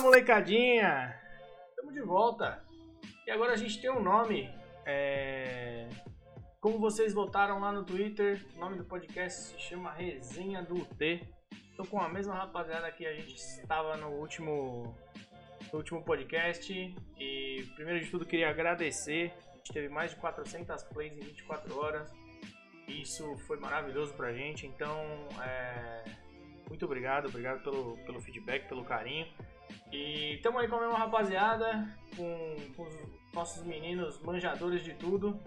molecadinha! Estamos de volta. E agora a gente tem um nome. É... Como vocês votaram lá no Twitter, o nome do podcast se chama Resenha do UT. Tô com a mesma rapaziada que a gente estava no último, no último podcast. E primeiro de tudo queria agradecer. A gente teve mais de 400 plays em 24 horas. Isso foi maravilhoso pra gente. Então, é... muito obrigado. Obrigado pelo, pelo feedback, pelo carinho. E estamos aí com a mesma rapaziada, com, com, os nossos meninos manjadores de tudo.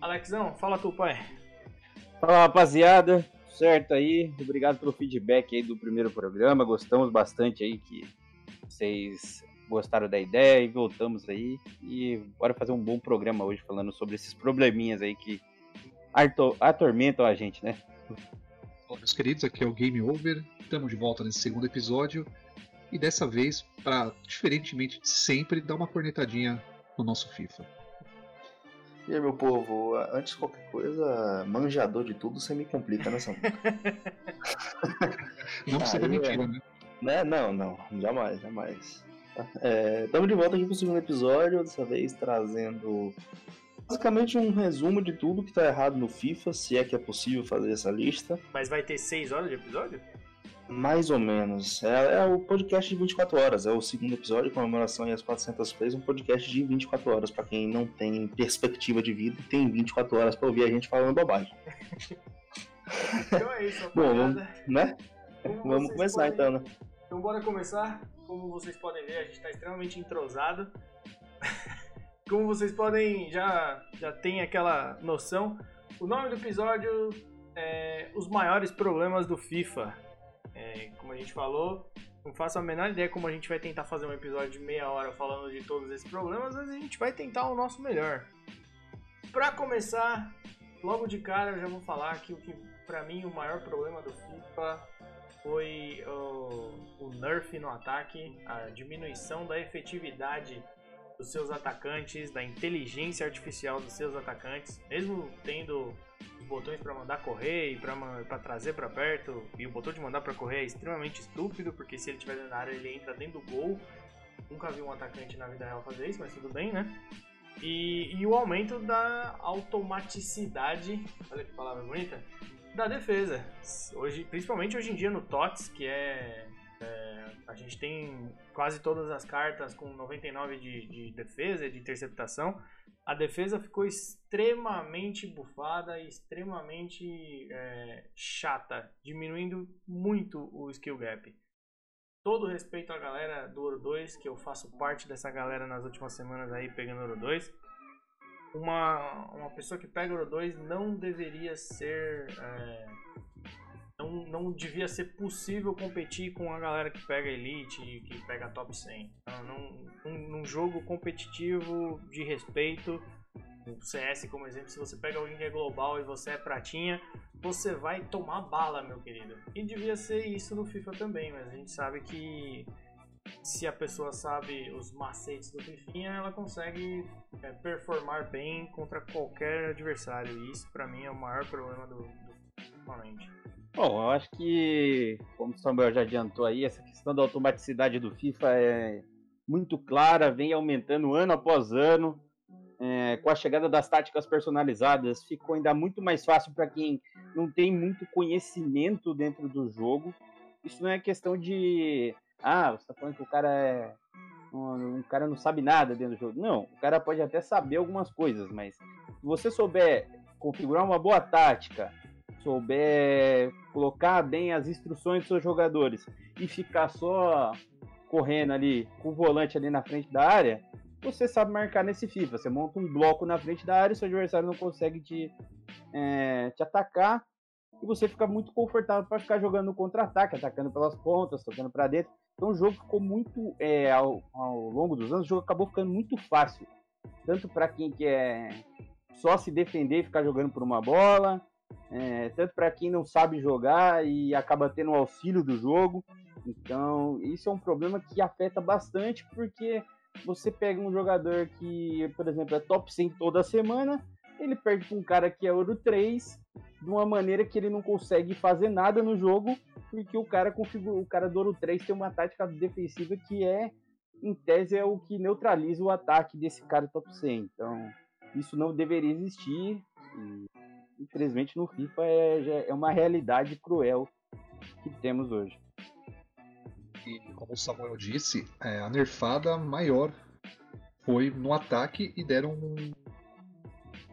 Alexão, fala tu, pai. Fala rapaziada, certo aí, obrigado pelo feedback aí do primeiro programa, gostamos bastante aí que vocês gostaram da ideia e voltamos aí. E bora fazer um bom programa hoje falando sobre esses probleminhas aí que atormentam a gente, né? Olá, meus queridos, aqui é o Game Over. Estamos de volta nesse segundo episódio e dessa vez, para diferentemente de sempre, dar uma cornetadinha no nosso FIFA. E aí, meu povo, antes de qualquer coisa, manjador de tudo, você me complica nessa. não precisa ah, mentira, é... né? né? Não, não, jamais, jamais. Estamos é, de volta aqui para o segundo episódio, dessa vez trazendo basicamente um resumo de tudo que está errado no FIFA, se é que é possível fazer essa lista. Mas vai ter seis horas de episódio? Mais ou menos. É, é, o podcast de 24 horas. É o segundo episódio, comemoração e as 400 plays. Um podcast de 24 horas. para quem não tem perspectiva de vida, tem 24 horas para ouvir a gente falando bobagem. então é isso, Bom, vamos, né? vamos começar podem... então, né? Então bora começar. Como vocês podem ver, a gente está extremamente entrosado. Como vocês podem já já tem aquela noção, o nome do episódio é Os maiores problemas do FIFA. É, como a gente falou, não faço a menor ideia como a gente vai tentar fazer um episódio de meia hora falando de todos esses problemas, mas a gente vai tentar o nosso melhor. Para começar, logo de cara eu já vou falar que o que para mim o maior problema do FIFA foi o, o nerf no ataque, a diminuição da efetividade dos seus atacantes, da inteligência artificial dos seus atacantes, mesmo tendo botões para mandar correr e para trazer para perto, e o botão de mandar para correr é extremamente estúpido, porque se ele estiver da área ele entra dentro do gol. Nunca vi um atacante na vida real fazer isso, mas tudo bem, né? E, e o aumento da automaticidade, olha que palavra bonita, da defesa. Hoje, principalmente hoje em dia no TOTS, que é, a gente tem quase todas as cartas com 99 de, de defesa de interceptação. A defesa ficou extremamente bufada extremamente é, chata, diminuindo muito o skill gap. Todo respeito à galera do Ouro 2, que eu faço parte dessa galera nas últimas semanas aí pegando Ouro 2. Uma, uma pessoa que pega Ouro 2 não deveria ser é, não, não devia ser possível competir com a galera que pega Elite que pega Top 100. Então, num, num jogo competitivo de respeito, o CS como exemplo, se você pega que é global e você é pratinha, você vai tomar bala, meu querido. E devia ser isso no FIFA também, mas a gente sabe que se a pessoa sabe os macetes do FIFA, ela consegue é, performar bem contra qualquer adversário. E isso para mim é o maior problema do, do. Bom, eu acho que, como o Samuel já adiantou aí, essa questão da automaticidade do FIFA é muito clara, vem aumentando ano após ano. É, com a chegada das táticas personalizadas, ficou ainda muito mais fácil para quem não tem muito conhecimento dentro do jogo. Isso não é questão de. Ah, você está falando que o cara é. Um, um cara não sabe nada dentro do jogo. Não, o cara pode até saber algumas coisas, mas se você souber configurar uma boa tática, souber colocar bem as instruções dos seus jogadores e ficar só correndo ali com o volante ali na frente da área, você sabe marcar nesse FIFA. Você monta um bloco na frente da área, seu adversário não consegue te, é, te atacar e você fica muito confortável para ficar jogando no contra-ataque, atacando pelas pontas, tocando para dentro. Então o jogo ficou muito, é, ao, ao, longo dos anos, o jogo acabou ficando muito fácil, tanto para quem quer só se defender e ficar jogando por uma bola, é, tanto para quem não sabe jogar e acaba tendo o auxílio do jogo. Então, isso é um problema que afeta bastante, porque você pega um jogador que, por exemplo, é top 100 toda semana, ele perde para um cara que é ouro 3, de uma maneira que ele não consegue fazer nada no jogo, porque o cara configura, o cara do Ouro 3 tem uma tática defensiva que é, em tese, é o que neutraliza o ataque desse cara top 100. Então, isso não deveria existir. E, infelizmente, no FIFA é, é uma realidade cruel que temos hoje. E como o Samuel disse, é, a nerfada maior foi no ataque e deram um,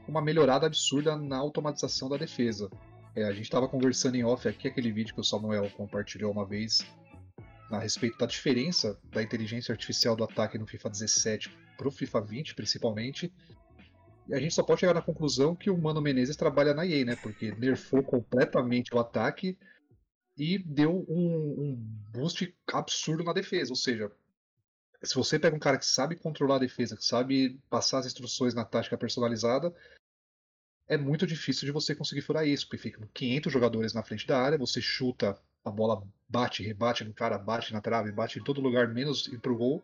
uma melhorada absurda na automatização da defesa. É, a gente estava conversando em off aqui, aquele vídeo que o Samuel compartilhou uma vez a respeito da diferença da inteligência artificial do ataque no FIFA 17 para o FIFA 20, principalmente. E a gente só pode chegar na conclusão que o Mano Menezes trabalha na EA, né? Porque nerfou completamente o ataque e deu um, um boost absurdo na defesa. Ou seja, se você pega um cara que sabe controlar a defesa, que sabe passar as instruções na tática personalizada, é muito difícil de você conseguir furar isso, porque ficam 500 jogadores na frente da área, você chuta, a bola bate, rebate no cara, bate na trave, bate em todo lugar, menos ir pro gol.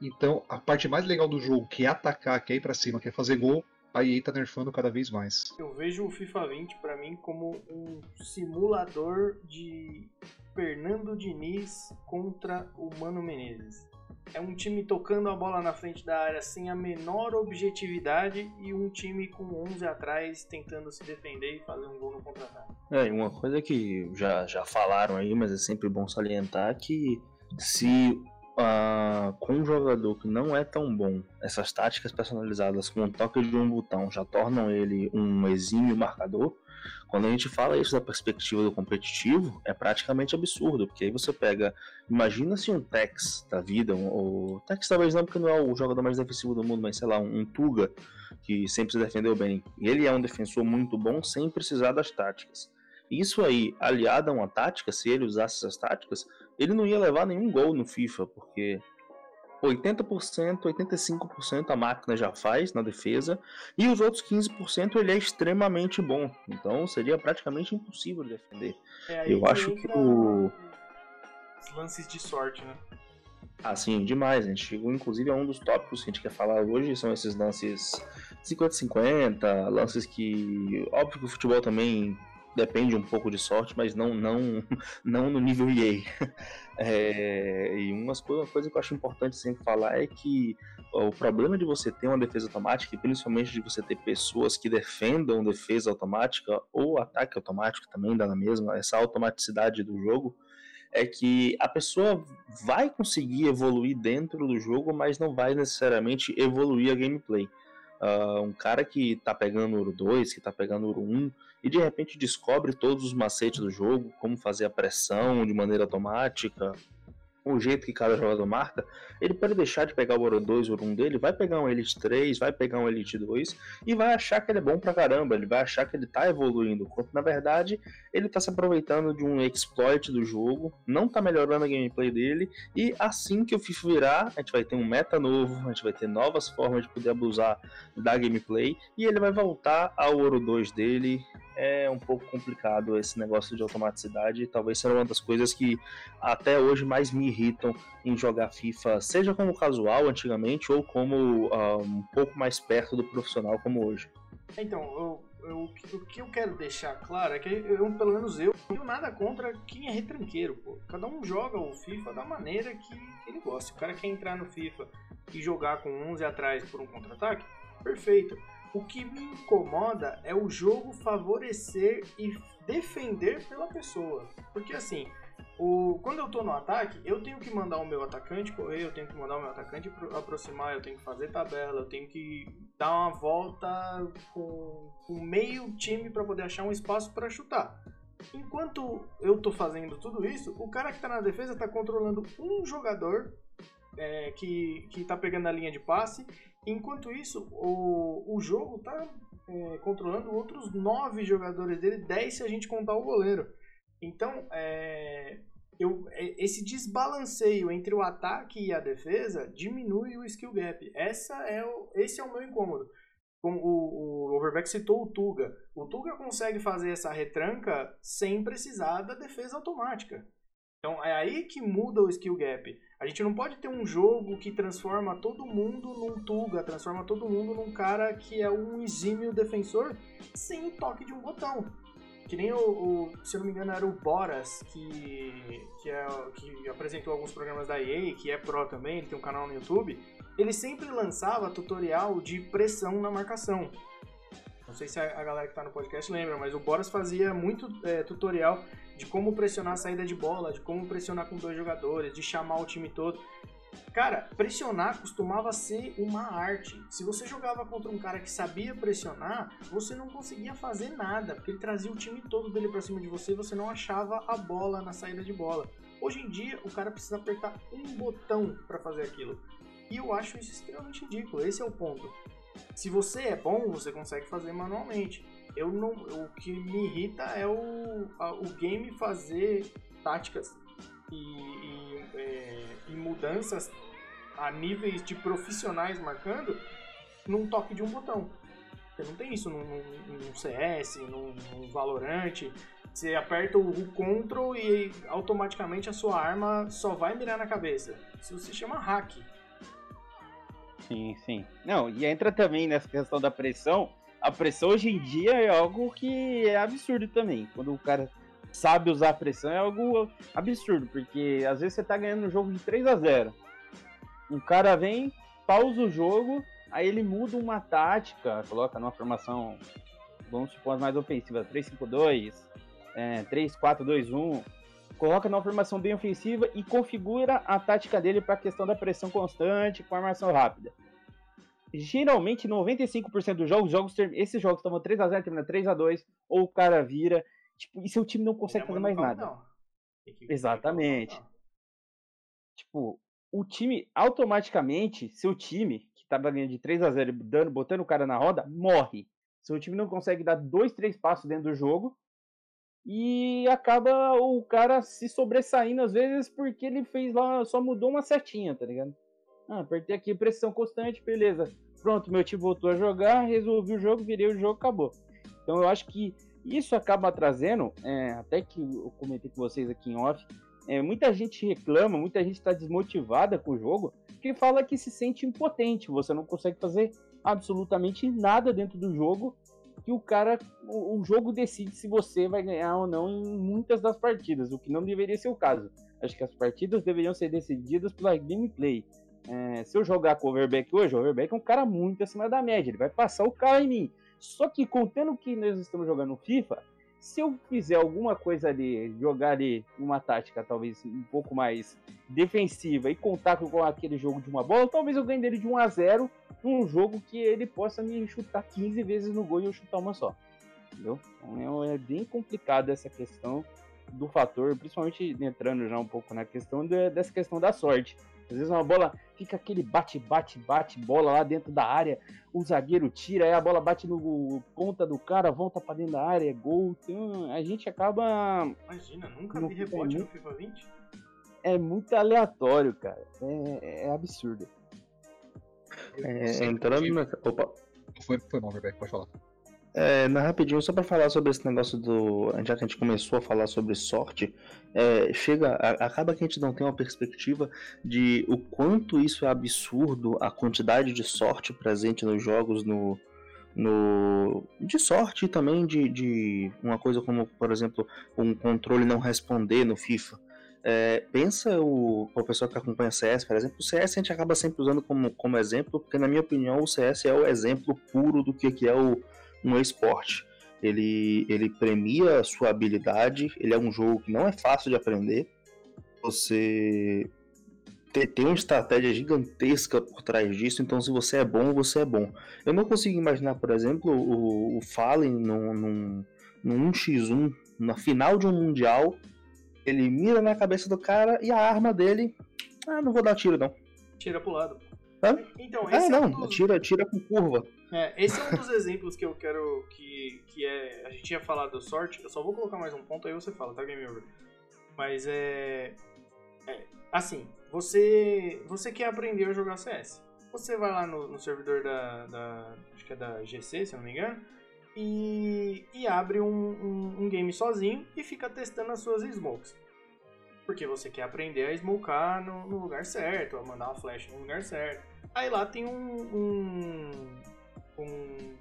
Então, a parte mais legal do jogo, que é atacar, que é ir pra cima, que é fazer gol, a EA tá nerfando cada vez mais. Eu vejo o FIFA 20 para mim como um simulador de Fernando Diniz contra o Mano Menezes. É um time tocando a bola na frente da área sem a menor objetividade e um time com 11 atrás tentando se defender e fazer um gol no contra-ataque. É, e uma coisa que já, já falaram aí, mas é sempre bom salientar que se uh, com um jogador que não é tão bom, essas táticas personalizadas com um toque de um botão já tornam ele um exímio marcador, quando a gente fala isso da perspectiva do competitivo, é praticamente absurdo, porque aí você pega, imagina se um Tex da vida, um, o Tex talvez não, porque não é o jogador mais defensivo do mundo, mas sei lá, um, um Tuga, que sempre se defendeu bem, ele é um defensor muito bom sem precisar das táticas. Isso aí, aliado a uma tática, se ele usasse essas táticas, ele não ia levar nenhum gol no FIFA, porque 80%, 85% a máquina já faz na defesa, e os outros 15% ele é extremamente bom. Então seria praticamente impossível defender. É, Eu acho que o. Os lances de sorte, né? Ah, sim, demais. A gente chegou, inclusive, a um dos tópicos que a gente quer falar hoje, são esses lances 50-50, lances que. Óbvio que o futebol também depende um pouco de sorte, mas não não não no nível EA. É, e uma coisa que eu acho importante sempre falar é que o problema de você ter uma defesa automática, e principalmente de você ter pessoas que defendam defesa automática ou ataque automático também dá na mesma, essa automaticidade do jogo, é que a pessoa vai conseguir evoluir dentro do jogo, mas não vai necessariamente evoluir a gameplay. Uh, um cara que tá pegando Ouro 2, que tá pegando Ouro 1, e de repente descobre todos os macetes do jogo, como fazer a pressão de maneira automática, o jeito que cada jogador marca, ele pode deixar de pegar o Ouro 2, o Ouro 1 dele, vai pegar um Elite 3, vai pegar um Elite 2 e vai achar que ele é bom pra caramba, ele vai achar que ele tá evoluindo, quando na verdade ele tá se aproveitando de um exploit do jogo, não tá melhorando a gameplay dele e assim que o FIFA virar, a gente vai ter um meta novo, a gente vai ter novas formas de poder abusar da gameplay e ele vai voltar ao Ouro 2 dele é um pouco complicado esse negócio de automaticidade. Talvez seja uma das coisas que até hoje mais me irritam em jogar FIFA, seja como casual antigamente ou como uh, um pouco mais perto do profissional como hoje. Então, eu, eu, o que eu quero deixar claro é que eu, pelo menos eu, não tenho nada contra quem é retranqueiro, pô. Cada um joga o FIFA da maneira que ele gosta. O cara quer entrar no FIFA e jogar com 11 atrás por um contra-ataque, perfeito. O que me incomoda é o jogo favorecer e defender pela pessoa. Porque assim, o, quando eu tô no ataque, eu tenho que mandar o meu atacante correr, eu tenho que mandar o meu atacante aproximar, eu tenho que fazer tabela, eu tenho que dar uma volta com, com meio time para poder achar um espaço para chutar. Enquanto eu tô fazendo tudo isso, o cara que tá na defesa tá controlando um jogador é, que, que tá pegando a linha de passe Enquanto isso, o, o jogo tá é, controlando outros nove jogadores dele, 10 se a gente contar o goleiro. Então, é, eu, é, esse desbalanceio entre o ataque e a defesa diminui o skill gap. Essa é o, esse é o meu incômodo. Como o, o Overbeck citou o Tuga. O Tuga consegue fazer essa retranca sem precisar da defesa automática. Então é aí que muda o skill gap. A gente não pode ter um jogo que transforma todo mundo num Tuga, transforma todo mundo num cara que é um exímio defensor sem o toque de um botão. Que nem o, o- se eu não me engano, era o Boras que, que, é, que apresentou alguns programas da EA, que é pro também, ele tem um canal no YouTube. Ele sempre lançava tutorial de pressão na marcação. Não sei se a, galera que tá no podcast lembra, mas o Boras fazia muito é, tutorial de como pressionar a saída de bola, de como pressionar com dois jogadores, de chamar o time todo. Cara, pressionar costumava ser uma arte. Se você jogava contra um cara que sabia pressionar, você não conseguia fazer nada, porque ele trazia o time todo dele pra cima de você e você não achava a bola na saída de bola. Hoje em dia, o cara precisa apertar um botão pra fazer aquilo. E eu acho isso extremamente ridículo. Esse é o ponto. Se você é bom, você consegue fazer manualmente. Eu não, o que me irrita é o, a- o game fazer táticas e, e, é, e mudanças a níveis de profissionais marcando num toque de um botão. Você não tem isso num, num- num CS, num, num Valorant. Você aperta o, Ctrl e automaticamente a sua arma só vai mirar na cabeça. Isso se chama hack. Sim, sim. Não, e entra também nessa questão da pressão. A pressão hoje em dia é algo que é absurdo também. Quando o cara sabe usar a pressão é algo absurdo, porque às vezes você tá ganhando um jogo de 3 a 0 Um cara vem, pausa o jogo, aí ele muda uma tática, coloca numa formação, vamos supor, mais ofensiva, 3-5-2, é, 3-4-2-1, coloca numa formação bem ofensiva e configura a tática dele para a questão da pressão constante com armação rápida. Geralmente, 95% dos jogos, jogos esses jogos estavam 3x0, termina 3x2, ou o cara vira, tipo, e seu time não consegue fazer mais nada. Tem que- Exatamente. tem que- Tipo, o time, automaticamente, seu time, que tava ganhando de 3 a 0 e dando, botando o cara na roda, morre. Seu time não consegue dar dois, três passos dentro do jogo. E acaba o cara se sobressaindo às vezes porque ele fez lá, só mudou uma setinha, tá ligado? Ah, apertei aqui pressão constante, beleza. Pronto, meu time voltou a jogar, resolvi o jogo, virei o jogo, acabou. Então eu acho que isso acaba trazendo, é, até que eu comentei com vocês aqui em off, é, muita gente reclama, muita gente está desmotivada com o jogo, que fala que se sente impotente, você não consegue fazer absolutamente nada dentro do jogo, que o cara, o, o jogo decide se você vai ganhar ou não em muitas das partidas, o que não deveria ser o caso. Acho que as partidas deveriam ser decididas pela gameplay. É, se eu jogar com o Overback hoje, o Overback é um cara muito acima da média, ele vai passar o carro em mim. Só que contando que nós estamos jogando FIFA, se eu fizer alguma coisa ali, jogar ali uma tática talvez um pouco mais defensiva e contar com aquele jogo de uma bola, talvez eu ganhe dele de 1 a 0 num jogo que ele possa me chutar 15 vezes no gol e eu chutar uma só. Entendeu? Então é, é bem complicado essa questão do fator, principalmente entrando já um pouco na questão de- dessa questão da sorte. Às vezes uma bola fica aquele bate, bate, bate, bola lá dentro da área, o zagueiro tira, aí a bola bate no ponta do cara, volta pra dentro da área, é gol. Então a gente acaba. Imagina, nunca vi rebote no muito- FIFA 20. É muito aleatório, cara. É, é absurdo. É, entrando na. Opa. Foi, foi mal, Verbeck, pode falar. É, na rapidinho, só pra falar sobre esse negócio do. Já que a gente começou a falar sobre sorte, é, chega. a- acaba que a gente não tem uma perspectiva de o quanto isso é absurdo, a quantidade de sorte presente nos jogos, no. no de sorte e também de, de uma coisa como, por exemplo, um controle não responder no FIFA. É, pensa o, o pessoal que acompanha CS, por exemplo, o CS a gente acaba sempre usando como, como exemplo, porque na minha opinião o CS é o exemplo puro do que, que é o, um esporte. Ele, ele premia a sua habilidade, ele é um jogo que não é fácil de aprender. Você te- tem uma estratégia gigantesca por trás disso, então se você é bom, você é bom. Eu não consigo imaginar, por exemplo, o, o Fallen num, num, num 1x1, na final de um Mundial, ele mira na cabeça do cara e a arma dele. Ah, não vou dar tiro não. Tira pro lado. Hã? Então, Ah, esse é, não, um dos, tira, tira com curva. É, esse é um dos exemplos que eu quero que, que é. A gente tinha falado da sorte. Eu só vou colocar mais um ponto aí você fala, tá, Game Over? Mas é. é, assim, você. Você quer aprender a jogar CS. Você vai lá no, no servidor da, da. Acho que é da GC, se eu não me engano. E, e abre um, um, um game sozinho e fica testando as suas smokes. Porque você quer aprender a smocar no, no lugar certo, a mandar uma flash no lugar certo. Aí lá tem um. um, um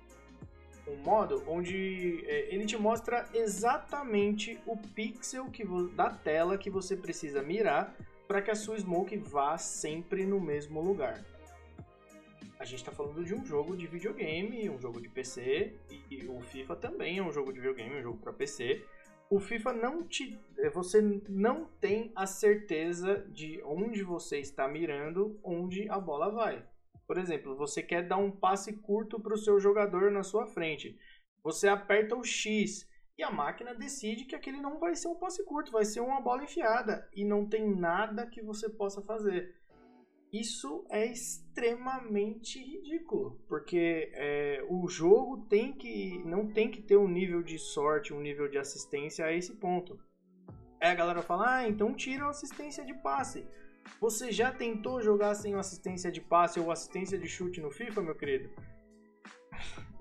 um modo onde é, ele te mostra exatamente o pixel que da tela que você precisa mirar para que a sua smoke vá sempre no mesmo lugar. A gente está falando de um jogo de videogame, um jogo de PC, e, e o FIFA também é um jogo de videogame, um jogo para PC. O FIFA não te. É, você não tem a certeza de onde você está mirando, onde a bola vai. Por exemplo, você quer dar um passe curto para o seu jogador na sua frente. Você aperta o X e a máquina decide que aquele não vai ser um passe curto, vai ser uma bola enfiada. E não tem nada que você possa fazer. Isso é extremamente ridículo, porque é, o jogo tem que não tem que ter um nível de sorte, um nível de assistência a esse ponto. Aí a galera fala, ah, então tira a assistência de passe. Você já tentou jogar sem assistência de passe ou assistência de chute no FIFA, meu querido?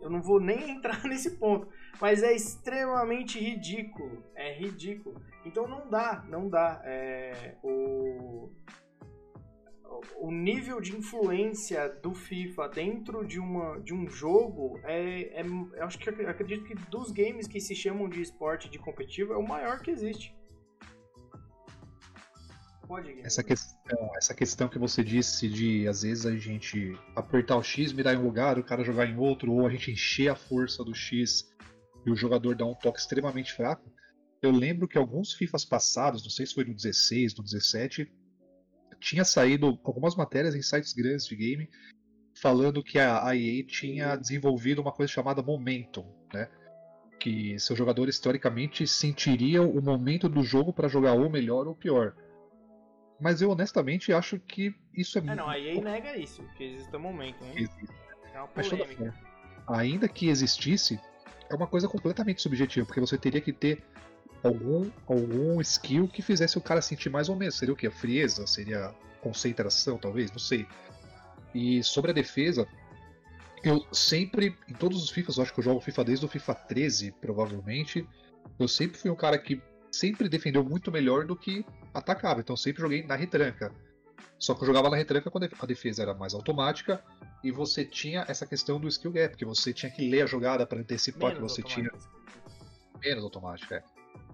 Eu não vou nem entrar nesse ponto, mas é extremamente ridículo. É ridículo. Então não dá, não dá. É, o, o nível de influência do FIFA dentro de, uma, de um jogo é, é. Eu acho que acredito que dos games que se chamam de esporte de competitivo é o maior que existe. Pode, essa questão, essa questão que você disse de às vezes a gente apertar o X, mirar em um lugar, o cara jogar em outro, ou a gente encher a força do X e o jogador dar um toque extremamente fraco. Eu lembro que alguns FIFAs passados, não sei se foi no 16, no 17, tinha saído algumas matérias em sites grandes de game falando que a EA tinha desenvolvido uma coisa chamada Momentum, né? Que seus jogadores teoricamente sentiriam o momento do jogo para jogar ou melhor ou pior. Mas eu honestamente acho que isso é, é muito. Não, a EA nega isso, que existe um momento, hein? Existe. É uma Mas, polêmica. ainda que existisse, é uma coisa completamente subjetiva, porque você teria que ter algum, algum skill que fizesse o cara sentir mais ou menos. Seria o quê? Frieza? Seria concentração, talvez? Não sei. E sobre a defesa, eu sempre, em todos os FIFAs, eu acho que eu jogo FIFA desde o FIFA 13, provavelmente. Eu sempre fui um cara que sempre defendeu muito melhor do que atacava. Então sempre joguei na retranca. Só que eu jogava na retranca quando a defesa era mais automática e você tinha essa questão do skill gap, que você tinha que ler a jogada para antecipar menos que você tinha. Menos automática, é.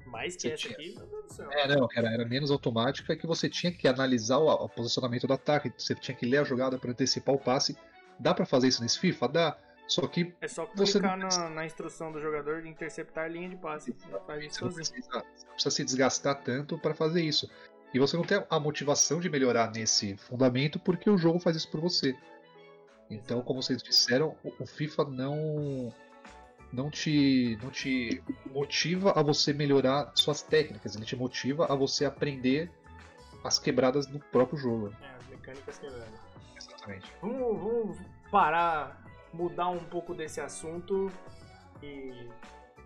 Mais que você essa tinha... aqui, meu Deus do céu. É, não, era, era menos automática que você tinha que analisar o, o posicionamento do ataque, você tinha que ler a jogada para antecipar o passe. Dá para fazer isso nesse FIFA? Dá. Só que. É só clicar não... na, na, instrução do jogador de interceptar a linha de passe. Você, não precisa, você não precisa se desgastar tanto para fazer isso. E você não tem a motivação de melhorar nesse fundamento porque o jogo faz isso por você. Então, como vocês disseram, o FIFA não não te não te motiva a você melhorar suas técnicas, ele te motiva a você aprender as quebradas do próprio jogo. É, as mecânicas quebradas. Exatamente. Vamos, vamos parar mudar um pouco desse assunto e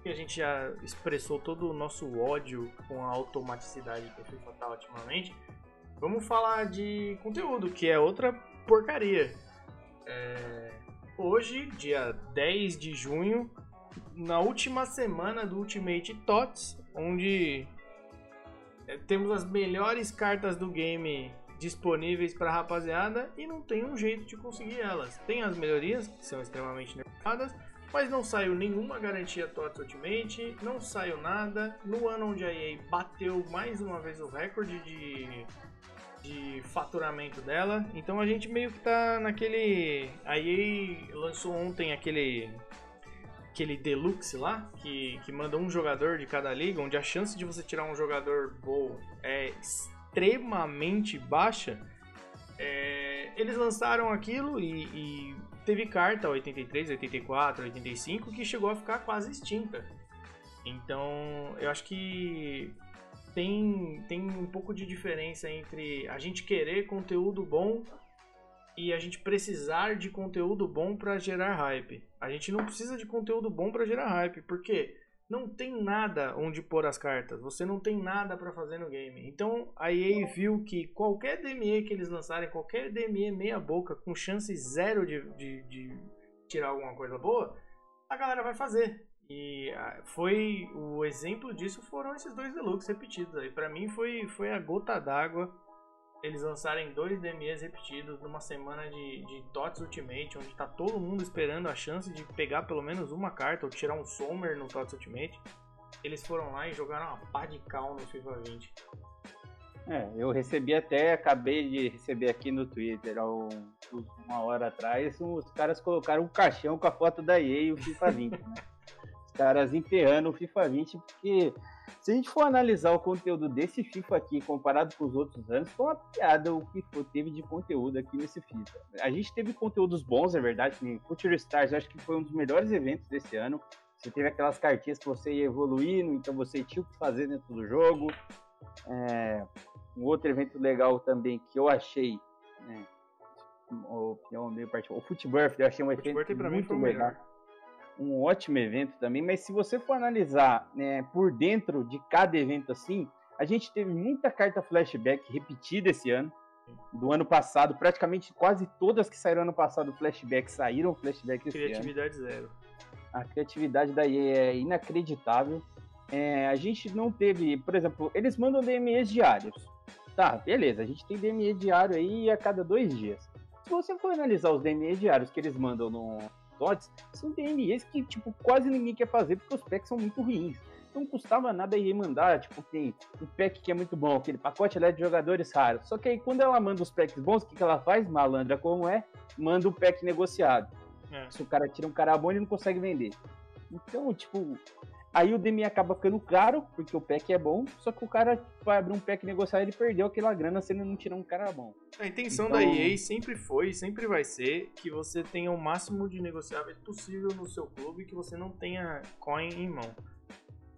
a gente já expressou todo o nosso ódio com a automaticidade que a FIFA tá ultimamente. Vamos falar de conteúdo, que é outra porcaria. É... Hoje, dia 10 de junho, na última semana do Ultimate TOTS, onde é, temos as melhores cartas do game disponíveis para a rapaziada e não tem um jeito de conseguir elas. Tem as melhorias, que são extremamente nerfadas, mas não saiu nenhuma garantia TOTS Ultimate, não saiu nada. No ano onde a EA bateu mais uma vez o recorde de, de faturamento dela, então a gente meio que tá naquele. A EA lançou ontem aquele. Aquele Deluxe lá, que, que manda um jogador de cada liga, onde a chance de você tirar um jogador bom é baixa, é, eles lançaram aquilo e, e, teve carta 83, 84, 85 que chegou a ficar quase extinta. Então eu acho que tem, tem um pouco de diferença entre a gente querer conteúdo bom e a gente precisar de conteúdo bom para gerar hype. A gente não precisa de conteúdo bom para gerar hype, porque não tem nada onde pôr as cartas, você não tem nada para fazer no game. Então a EA viu que qualquer DME que eles lançarem, qualquer DME meia boca, com chance zero de, de, de tirar alguma coisa boa, a galera vai fazer. E foi o exemplo disso foram esses dois deluxe repetidos aí. Para mim foi, foi a gota d'água eles lançarem dois DMEs repetidos numa semana de, de TOTS Ultimate, onde tá todo mundo esperando a chance de pegar pelo menos uma carta ou tirar um Sommer no TOTS Ultimate. Eles foram lá e jogaram uma pá de cal no FIFA 20. É, eu recebi até, acabei de receber aqui no Twitter, um, uma hora atrás, os caras colocaram um caixão com a foto da EA e o FIFA 20, né? Caras enterrando o FIFA 20, porque se a gente for analisar o conteúdo desse FIFA aqui comparado com os outros anos, foi uma piada o que teve de conteúdo aqui nesse FIFA. A gente teve conteúdos bons, é verdade, em Future Stars, acho que foi um dos melhores eventos desse ano. Você teve aquelas cartinhas que você ia evoluindo, então você tinha o que fazer dentro do jogo. É, um outro evento legal também que eu achei, né, o, meio o Footbirth, eu achei um evento muito legal. Um ótimo evento também, mas se você for analisar né, por dentro de cada evento assim, a gente teve muita carta flashback repetida esse ano. Do ano passado, praticamente quase todas que saíram ano passado flashback saíram flashback esse Criatividade ano. zero. A criatividade daí é inacreditável. É, a gente não teve, por exemplo, eles mandam DMEs diários. Tá, beleza, a gente tem DME diário aí a cada dois dias. Se você for analisar os DME diários que eles mandam no São DMEs que, tipo, quase ninguém quer fazer porque os packs são muito ruins. Não custava nada ir mandar, tipo, tem um pack que é muito bom, aquele pacote de jogadores raros. Só que aí quando ela manda os packs bons, o que, que ela faz, malandra como é? Manda o um pack negociado. É. Se o cara tira um cara bom, ele não consegue vender. Então, tipo, Aí o DME acaba ficando caro, porque o pack é bom, só que o cara vai abrir um pack negociar ele perdeu aquela grana se ele não tirar um cara bom. A intenção então... da EA sempre foi e sempre vai ser que você tenha o máximo de negociáveis possível no seu clube que você não tenha coin em mão.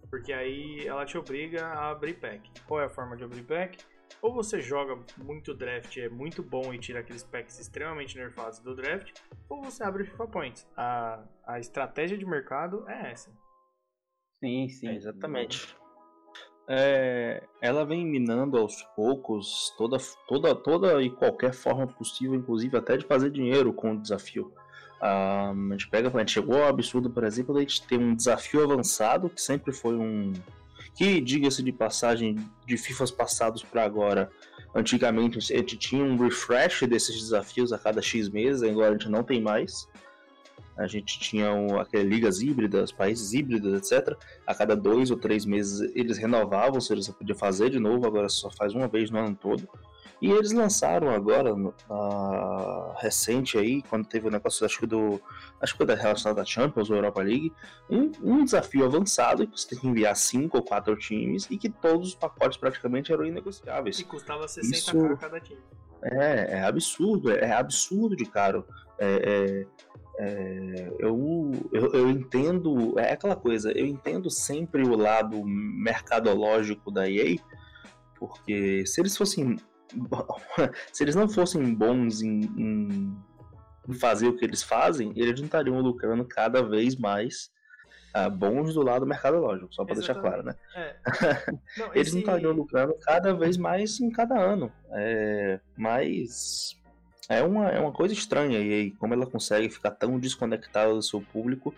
Porque aí ela te obriga a abrir pack. Qual é a forma de abrir pack? Ou você joga muito draft, é muito bom e tira aqueles packs extremamente nerfados do draft, ou você abre FIFA Points. A, a estratégia de mercado é essa. Sim, sim. É, exatamente. É, ela vem minando aos poucos toda, toda, toda e qualquer forma possível, inclusive até de fazer dinheiro com o desafio. Ah, a gente pega, a gente chegou ao absurdo, por exemplo, a gente tem um desafio avançado, que sempre foi um. Que, diga-se de passagem, de FIFAs passados para agora, antigamente a gente tinha um refresh desses desafios a cada X meses, agora a gente não tem mais. A gente tinha um, aquelas ligas híbridas, países híbridos, etc. A cada dois ou três meses eles renovavam, se eles podiam fazer de novo, agora só faz uma vez no ano todo. E eles lançaram agora, uh, recente aí, quando teve o negócio, acho que do. Acho que foi da relacionada da Champions ou Europa League, um, um, desafio avançado que você tem que enviar cinco ou quatro times e que todos os pacotes praticamente eram inegociáveis. E custava 60 Isso... cada time. É, é absurdo, é, é absurdo de caro. É, é, é, eu, eu, eu, entendo, é aquela coisa, eu entendo sempre o lado mercadológico da EA, porque se eles fossem. se eles não fossem bons em, em, em, fazer o que eles fazem, eles não estariam lucrando cada vez mais uh, bons do lado mercadológico, só para deixar claro, né? É. Não, eles esse... não estariam lucrando cada vez mais em cada ano. É, mas é uma, é uma coisa estranha e aí, como ela consegue ficar tão desconectada do seu público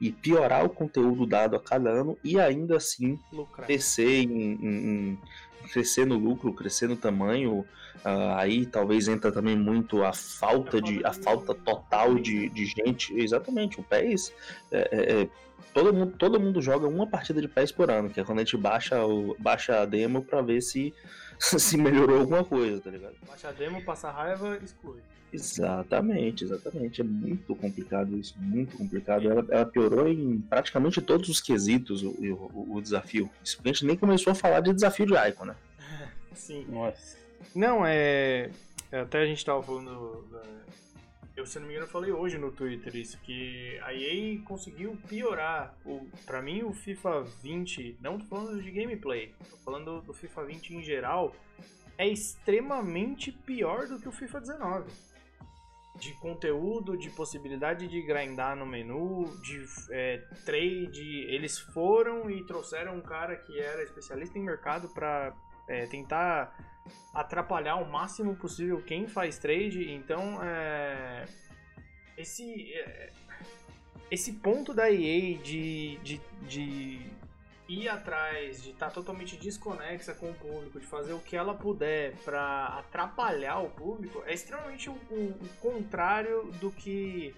e piorar o conteúdo dado a cada ano e ainda assim Lucrar. crescer em, em, em, crescer no lucro, crescer no tamanho. Uh, aí talvez entra também muito a falta de a falta total de, de gente. Exatamente, o PES é, é, é, todo mundo todo mundo joga uma partida de PES por ano, que é quando a gente baixa o baixa a demo para ver se se melhorou alguma coisa, tá ligado? Baixa a demo, passa raiva, exclui. Exatamente, exatamente. É muito complicado isso, muito complicado. Ela, ela piorou em praticamente todos os quesitos o, o, o, desafio. Isso a gente nem começou a falar de desafio de Icon, né? Sim. Nossa. Não, é. Até a gente tava falando eu, se não me engano, falei hoje no Twitter isso, que a EA conseguiu piorar. O, pra mim, o FIFA 20, não tô falando de gameplay, tô falando do FIFA 20 em geral, é extremamente pior do que o FIFA 19. De conteúdo, de possibilidade de grindar no menu, de é, trade. Eles foram e trouxeram um cara que era especialista em mercado para é, tentar atrapalhar o máximo possível quem faz trade. Então, é, esse, é, esse ponto da EA de, de, de ir atrás de estar tá totalmente desconexa com o público, de fazer o que ela puder para atrapalhar o público, é extremamente o, o, o, contrário do que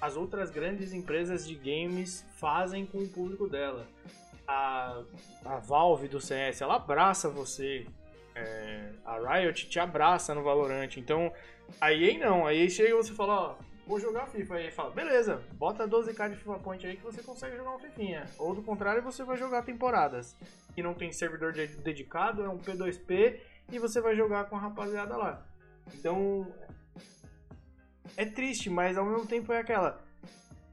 as outras grandes empresas de games fazem com o público dela. A, a Valve do CS, ela abraça você. É, a Riot te abraça no Valorant. Então, aí não. Aí chega você fala, ó, vou jogar FIFA. Aí fala, beleza, bota 12k de FIFA Point aí que você consegue jogar um FIFinha. Ou do contrário, você vai jogar temporadas. Que não tem servidor de dedicado, é um P2P e você vai jogar com a rapaziada lá. Então, é triste, mas ao mesmo tempo é aquela.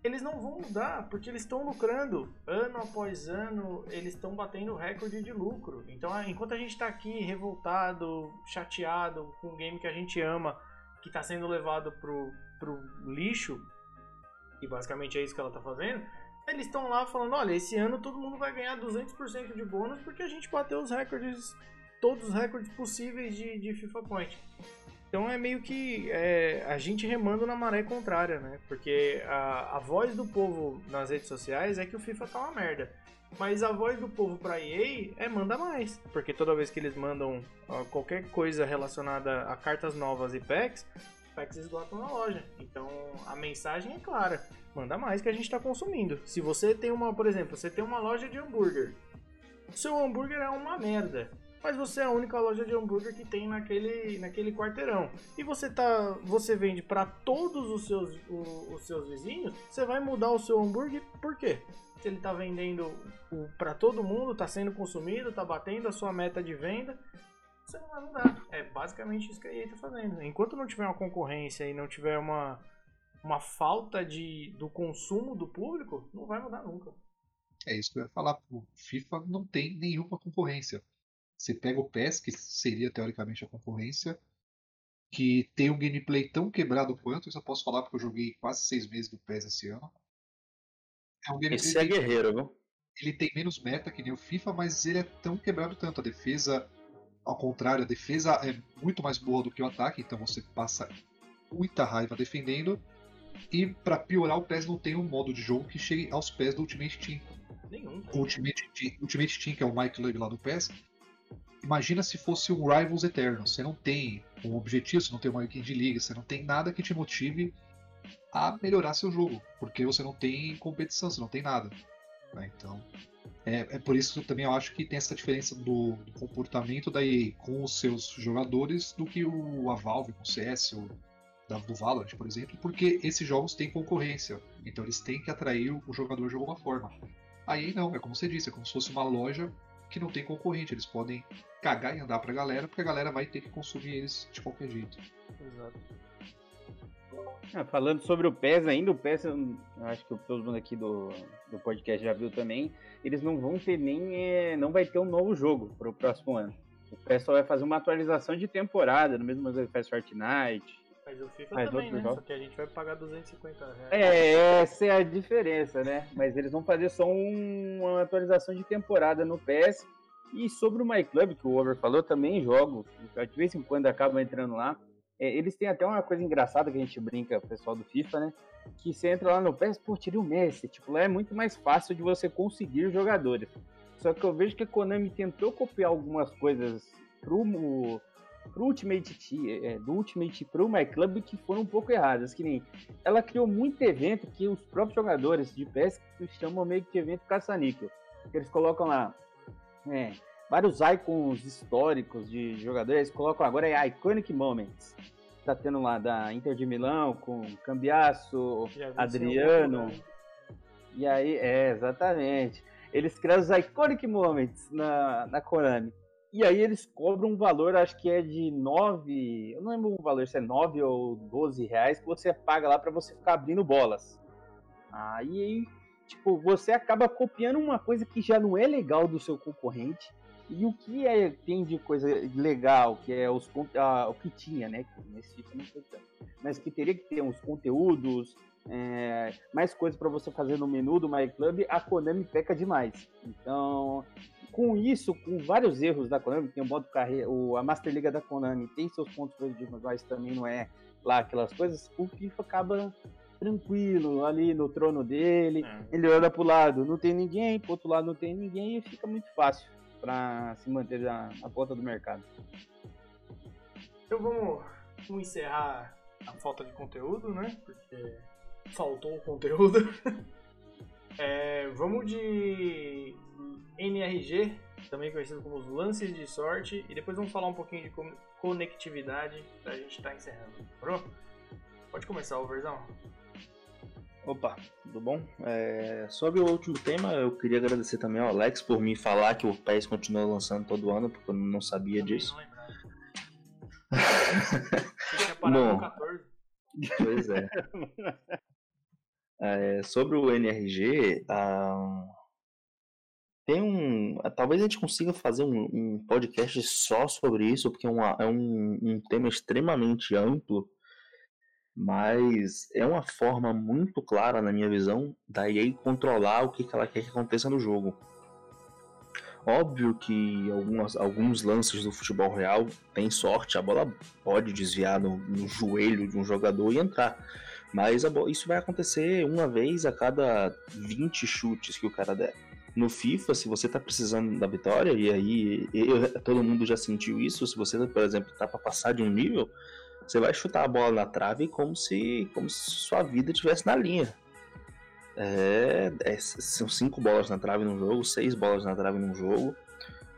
Eles não vão mudar, porque eles estão lucrando. Ano após ano, eles estão batendo recorde de lucro. Então, enquanto a gente está aqui revoltado, chateado com um game que a gente ama, que está sendo levado pro, pro lixo, e basicamente é isso que ela está fazendo, eles estão lá falando: olha, esse ano todo mundo vai ganhar 200% de bônus porque a gente bateu os recordes, todos os recordes possíveis de, de FIFA Point. Então é meio que é, a gente remando na maré contrária, né? Porque a, a voz do povo nas redes sociais é que o FIFA tá uma merda. Mas a voz do povo pra EA é manda mais. Porque toda vez que eles mandam ó, qualquer coisa relacionada a cartas novas e packs, packs esgotam na loja. Então a mensagem é clara: manda mais que a gente está consumindo. Se você tem uma, por exemplo, você tem uma loja de hambúrguer, seu hambúrguer é uma merda. Mas você é a única loja de hambúrguer que tem naquele, naquele quarteirão. E você tá, você vende para todos os seus, o, os seus vizinhos, você vai mudar o seu hambúrguer por quê? Se ele tá vendendo para todo mundo, tá sendo consumido, tá batendo a sua meta de venda, você não vai mudar. É basicamente isso que a EA tá fazendo. Enquanto não tiver uma concorrência e não tiver uma, uma falta de, do consumo do público, não vai mudar nunca. É isso que eu ia falar. O FIFA não tem nenhuma concorrência. Você pega o PES, que seria teoricamente a concorrência, que tem um gameplay tão quebrado quanto, isso eu posso falar porque eu joguei quase seis meses do PES esse ano. É um gameplay esse é guerreiro, viu? Ele tem menos meta que nem o FIFA, mas ele é tão quebrado tanto. A defesa ao contrário, a defesa é muito mais boa do que o ataque, então você passa muita raiva defendendo. E para piorar, o PES não tem um modo de jogo que chegue aos pés do Ultimate Team. Nenhum. O Ultimate, Ultimate Team, que é o Mike Club lá do PES, imagina se fosse um Rivals Eterno. Você não tem um objetivo, você não tem uma weekend de liga, você não tem nada que te motive a melhorar seu jogo, porque você não tem competição, você não tem nada. Né? Então, é, é, por isso também eu acho que tem essa diferença do, do, comportamento da EA com os seus jogadores do que o, a Valve com o CS ou da, do Valorant, por exemplo, porque esses jogos têm concorrência, então eles têm que atrair o, o jogador de alguma forma. Aí não, é como você disse, é como se fosse uma loja que não tem concorrente, eles podem cagar e andar pra galera, porque a galera vai ter que consumir eles de qualquer jeito. Exato. Ah, falando sobre o PES ainda, o PES, eu acho que todo mundo aqui do, do podcast já viu também, eles não vão ter nem. É, não vai ter um novo jogo para o próximo ano. O PES só vai fazer uma atualização de temporada, no mesmo que faz Fortnite. Mas o FIFA Mas também, né? Jogos. Só que a gente vai pagar 250 reais. É, essa é a diferença, né? Mas eles vão fazer só um, uma atualização de temporada no PES. E sobre o MyClub, que o Over falou, também jogo. De vez em quando acaba entrando lá. É, eles têm até uma coisa engraçada que a gente brinca, pessoal do FIFA, né? Que você entra lá no PES, pô, tira o Messi. Tipo, lá é muito mais fácil de você conseguir jogadores. Só que eu vejo que a Konami tentou copiar algumas coisas pro, pro Ultimate Team, é, do Ultimate pro My Club que foram um pouco erradas. Que nem ela criou muito evento que os próprios jogadores de PES chamam meio que de evento caça-níquel. Eles colocam lá. É, vários icons históricos de jogadores. Colocam agora é Iconic Moments. Tá tendo lá da Inter de Milão com Cambiasso, Adriano. Né? E aí, é, exatamente. Eles criam os Iconic Moments na, na Konami. E aí eles cobram um valor, acho que é de 9, eu não lembro o valor, se é 9 ou 12 reais, que você paga lá para você ficar abrindo bolas. Aí, tipo, você acaba copiando uma coisa que já não é legal do seu concorrente e o que é, tem de coisa legal, que é os, ah, o que tinha, né? Nesse tipo não foi tanto. Mas que teria que ter uns conteúdos, é, mais coisas para você fazer no menu do My Club, a Konami peca demais. Então, com isso, com vários erros da Konami, tem o modo carreira, o, a Master Liga da Konami tem seus pontos positivos, mas também não é lá aquelas coisas, o FIFA acaba tranquilo ali no trono dele. É. Ele olha pro lado, não tem ninguém, pro outro lado não tem ninguém e fica muito fácil para se manter na, na ponta do mercado. Então vamos, vamos encerrar a falta de conteúdo, né? Porque faltou o conteúdo. É, vamos de NRG, também conhecido como os lances de sorte, e depois vamos falar um pouquinho de con- conectividade pra gente estar encerrando. Demorou? Pode começar, o versão. Opa, tudo bom? É, sobre o último tema, eu queria agradecer também ao Alex por me falar que o PES continua lançando todo ano, porque eu não sabia disso. Não tinha parado Bom. no 14. Pois é. É, sobre o NRG, ah, tem um. Talvez a gente consiga fazer um, um podcast só sobre isso, porque é, uma- é um, um tema extremamente amplo, mas é uma forma muito clara, na minha visão, da EA controlar o que, ela quer que aconteça no jogo. Óbvio que algumas, alguns lances do futebol real tem sorte, a bola pode desviar no, no joelho de um jogador e entrar. Mas a bo- isso vai acontecer uma vez a cada 20 chutes que o cara der. No FIFA, se você tá precisando da vitória, e aí eu- todo mundo já sentiu isso, se você, por exemplo, tá para passar de um nível, você vai chutar a bola na trave como se, como se sua vida estivesse na linha. É, é- são cinco bolas na trave num jogo, seis bolas na trave num jogo.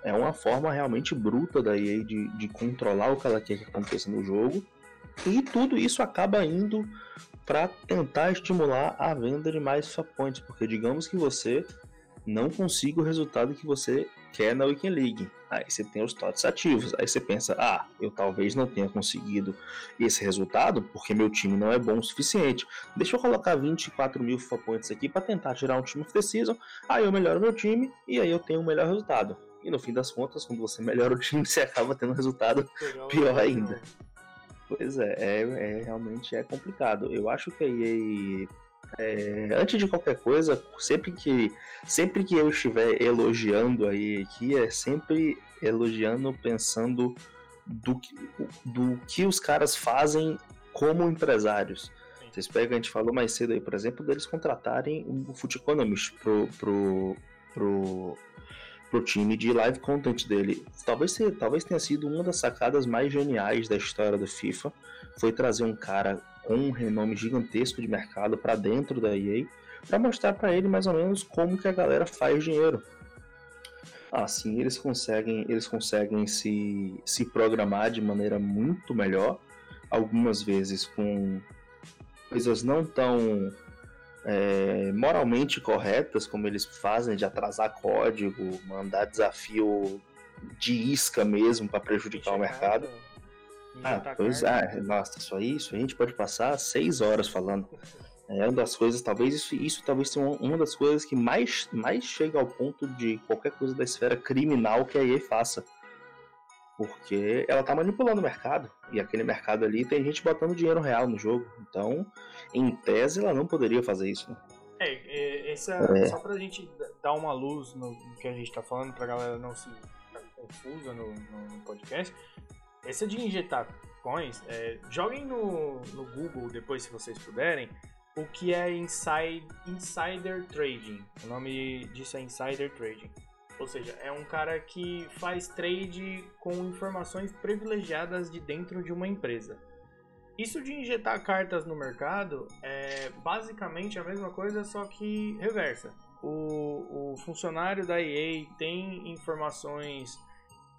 É uma forma realmente bruta da EA de, de controlar o que ela quer que aconteça no jogo. E tudo isso acaba indo para tentar estimular a venda de mais Points, porque digamos que você não consiga o resultado que você quer na Weekend League. Aí você tem os TOTS ativos. Aí você pensa, ah, eu talvez não tenha conseguido esse resultado porque meu time não é bom o suficiente. Deixa eu colocar 24 mil FIFA Points aqui para tentar tirar um time of the season. Aí eu melhoro meu time e aí eu tenho um melhor resultado. E no fim das contas, quando você melhora o time, você acaba tendo um resultado Pior ainda. legal. Pois é, é, é, realmente é complicado. Eu acho que a EA, é, antes de qualquer coisa, sempre que, sempre que eu estiver elogiando a EA aqui, é sempre elogiando pensando do que, do que os caras fazem como empresários. Vocês pegam, a gente falou mais cedo aí, por exemplo, deles contratarem o Foot Economist pro, pro, pro, pro time de live content dele. Talvez, talvez tenha sido uma das sacadas mais geniais da história do FIFA, foi trazer um cara com um renome gigantesco de mercado para dentro da EA, para mostrar para ele mais ou menos como que a galera faz dinheiro. Assim, eles conseguem, eles conseguem se, se programar de maneira muito melhor, algumas vezes com coisas não tão é, moralmente corretas, como eles fazem de atrasar código, mandar desafio de isca mesmo para prejudicar o mercado. Ah, injetar pois é, nossa, isso aí, isso a gente pode passar seis horas falando. É uma das coisas, talvez isso, isso talvez seja uma, uma das coisas que mais, mais chega ao ponto de qualquer coisa da esfera criminal que a EA faça. Porque ela tá manipulando o mercado. E aquele mercado ali tem gente botando dinheiro real no jogo. Então, em tese, ela não poderia fazer isso. Né? É, é, essa, É. só pra gente dar uma luz no, que a gente tá falando, pra galera não se ficar confusa no- no podcast. Essa de injetar coins, é, joguem no, no Google depois, se vocês puderem, o que é inside, Insider Trading. O nome disso é Insider Trading. Ou seja, é um cara que faz trade com informações privilegiadas de dentro de uma empresa. Isso de injetar cartas no mercado é basicamente a mesma coisa, só que reversa. O, o funcionário da EA tem informações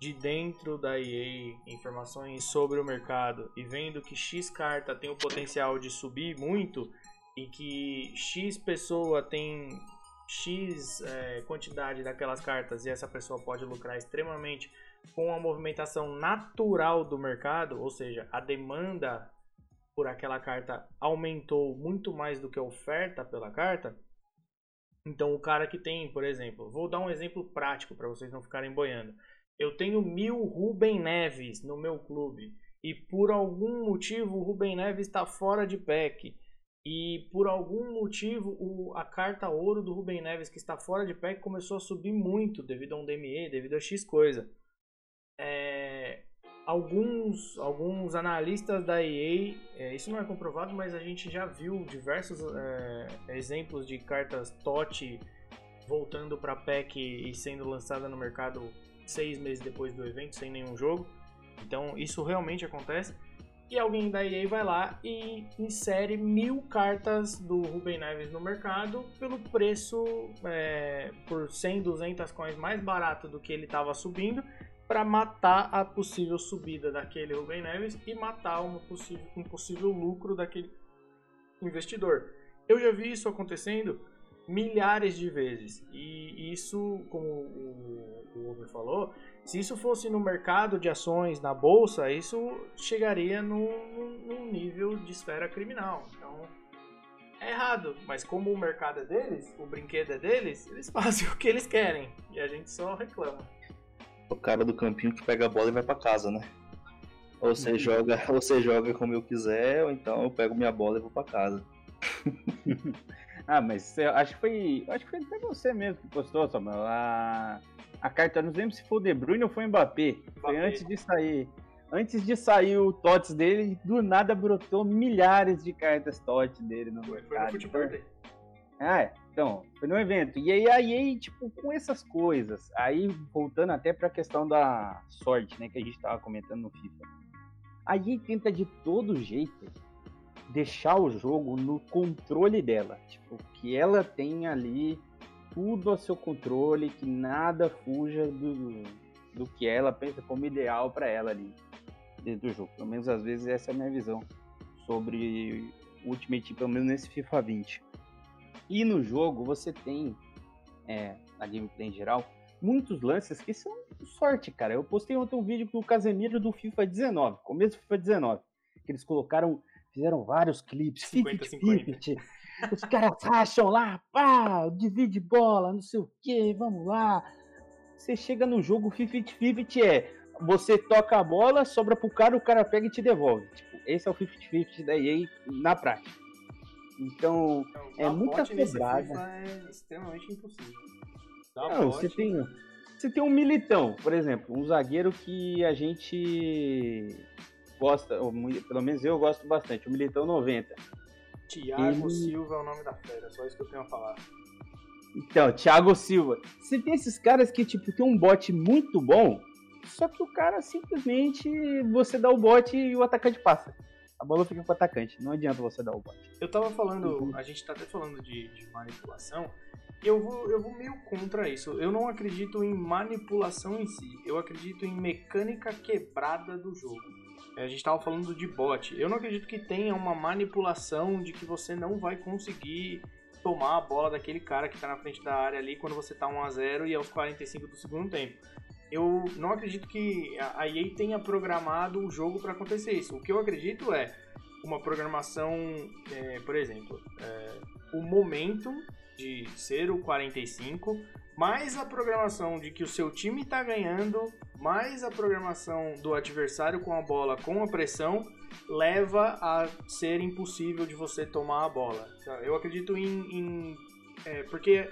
de dentro da EA, informações sobre o mercado, e vendo que X carta tem o potencial de subir muito, e que X pessoa tem X é, quantidade daquelas cartas, e essa pessoa pode lucrar extremamente com a movimentação natural do mercado, ou seja, a demanda por aquela carta aumentou muito mais do que a oferta pela carta. Então, o cara que tem, por exemplo, vou dar um exemplo prático para vocês não ficarem boiando. Eu tenho mil Rubem Neves no meu clube e por algum motivo o Rubem Neves está fora de pack. E por algum motivo o, a carta ouro do Rubem Neves que está fora de pack começou a subir muito devido a um DME, devido a X coisa. É, alguns, alguns analistas da EA, é, isso não é comprovado, mas a gente já viu diversos é, exemplos de cartas TOT voltando para PEC e sendo lançada no mercado seis meses depois do evento, sem nenhum jogo. Então isso realmente acontece. E alguém da EA vai lá e insere mil cartas do Ruben Neves no mercado pelo preço é, por 100, 200 coins mais barato do que ele estava subindo para matar a possível subida daquele Ruben Neves e matar um possível, um possível lucro daquele investidor. Eu já vi isso acontecendo milhares de vezes. E isso, como o, o Uber falou, se isso fosse no mercado de ações, na bolsa, isso chegaria num, num nível de esfera criminal. Então, é errado. Mas como o mercado é deles, o brinquedo é deles, eles fazem o que eles querem. E a gente só reclama. O cara do campinho que pega a bola e vai para casa, né? Ou você uhum. joga, ou você joga como eu quiser, ou então eu pego minha bola e vou para casa. ah, mas acho que foi. Acho que foi até você mesmo que postou, Samuel. A, a carta, não lembro se foi o De Bruyne ou foi o Mbappé. Mbappé. Foi antes de sair. Antes de sair o TOTS dele, do nada brotou milhares de cartas TOTS dele no foi, mercado. Foi no ah, é, então, foi no evento. E aí, aí, tipo, com essas coisas, aí voltando até pra questão da sorte, né, que a gente tava comentando no FIFA. Aí tenta de todo jeito deixar o jogo no controle dela. Tipo, que ela tenha ali tudo a seu controle, que nada fuja do, do que ela pensa como ideal para ela ali dentro do jogo. Pelo menos às vezes essa é a minha visão sobre Ultimate, pelo menos nesse FIFA 20. E no jogo você tem, é, na gameplay em geral, muitos lances que são sorte, cara. Eu postei ontem um vídeo do Casemiro do FIFA 19, começo do FIFA 19, que eles colocaram, fizeram vários clipes, 50, 50, 50. Os caras acham lá, pá, divide bola, não sei o que, vamos lá. Você chega no jogo 50-50 é você toca a bola, sobra pro cara, o cara pega e te devolve. Tipo, esse é o 50-50 da EA na prática. Então, então é muita quebrada. É extremamente impossível. não, você tem, você tem um militão, por exemplo, um zagueiro que a gente gosta, ou, pelo menos eu gosto bastante, o militão 90. Thiago ele... Silva é o nome da fera, só isso que eu tenho a falar. Então, Thiago Silva. Você tem esses caras que, tipo, tem um bot muito bom, só que o cara simplesmente você dá o bot e o atacante passa. A bola fica com o atacante, não adianta você dar o bot. Eu tava falando, uhum. a gente tá até falando de, de manipulação, eu vou, eu vou meio contra isso. Eu não acredito em manipulação em si, eu acredito em mecânica quebrada do jogo. É, a gente estava falando de bot. Eu não acredito que tenha uma manipulação de que você não vai conseguir tomar a bola daquele cara que está na frente da área ali quando você está 1 a 0 e aos 45 do segundo tempo. Eu não acredito que a EA tenha programado o jogo para acontecer isso. O que eu acredito é uma programação, é, por exemplo, é, o momento de ser o 45 mais a programação de que o seu time está ganhando, mais a programação do adversário com a bola com a pressão, leva a ser impossível de você tomar a bola. Eu acredito em. em é, porque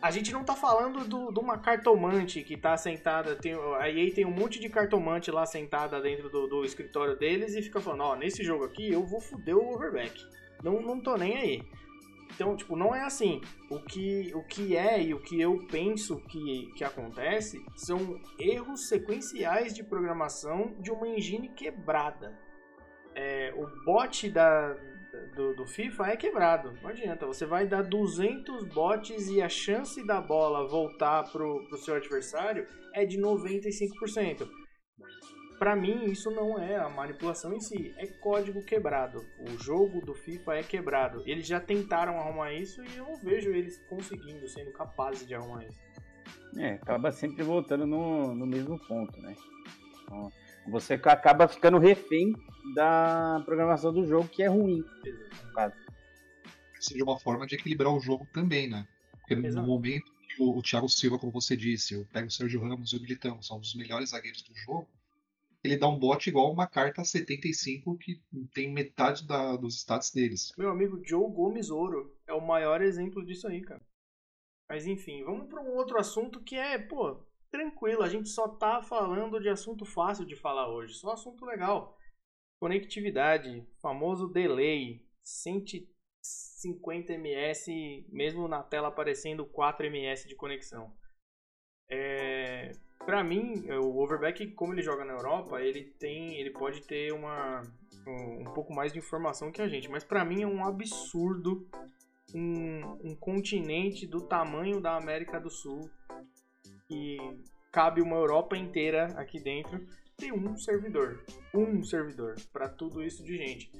a gente não está falando do, de uma cartomante que está sentada. Tem, a EA tem um monte de cartomante lá sentada dentro do, do escritório deles e fica falando: Ó, nesse jogo aqui eu vou foder o overback. Não, não tô nem aí. Então, tipo, não é assim. O que, o que é e o que eu penso que, que acontece são erros sequenciais de programação de uma engine quebrada. É, o bot da, do, do, FIFA é quebrado. Não adianta. Você vai dar 200 bots e a chance da bola voltar pro, pro seu adversário é de 95% para mim, isso não é a manipulação em si, é código quebrado. O jogo do FIFA é quebrado. Eles já tentaram arrumar isso e eu não vejo eles conseguindo, sendo capazes de arrumar isso. É, acaba sempre voltando no, no mesmo ponto, né? Então, você acaba ficando refém da programação do jogo, que é ruim. Seja uma forma de equilibrar o jogo também, né? Porque Exato. no momento que o, o Thiago Silva, como você disse, eu pego o Sérgio Ramos e o Militão, são os melhores zagueiros do jogo, ele dá um bot igual uma carta 75 que tem metade da, dos stats deles. Meu amigo Joe Gomes Ouro é o maior exemplo disso aí, cara. Mas enfim, vamos para um outro assunto que é, pô, tranquilo. A gente só tá falando de assunto fácil de falar hoje, só assunto legal. Conectividade, famoso delay, 150 ms, mesmo na tela aparecendo 4 ms de conexão. É, para mim, o overback, como ele joga na Europa, ele tem, ele pode ter uma um, um pouco mais de informação que a gente, mas para mim é um absurdo um, um continente do tamanho da América do Sul e cabe uma Europa inteira aqui dentro ter um servidor, um servidor para tudo isso de gente.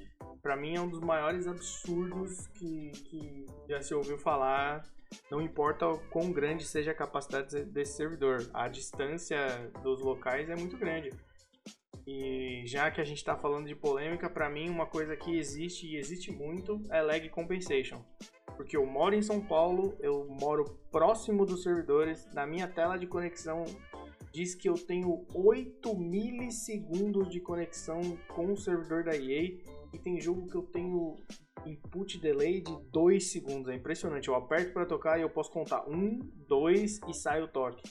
Para mim é um dos maiores absurdos que, que já se ouviu falar. Não importa o quão grande seja a capacidade desse servidor, a distância dos locais é muito grande. E já que a gente está falando de polêmica, para mim uma coisa que existe e existe muito é lag compensation. Porque eu moro em São Paulo, eu moro próximo dos servidores, na minha tela de conexão diz que eu tenho 8 milissegundos de conexão com o servidor da EA e tem jogo que eu tenho input delay de 2 segundos. É impressionante. Eu aperto para tocar e eu posso contar 1, 2 e sai o toque.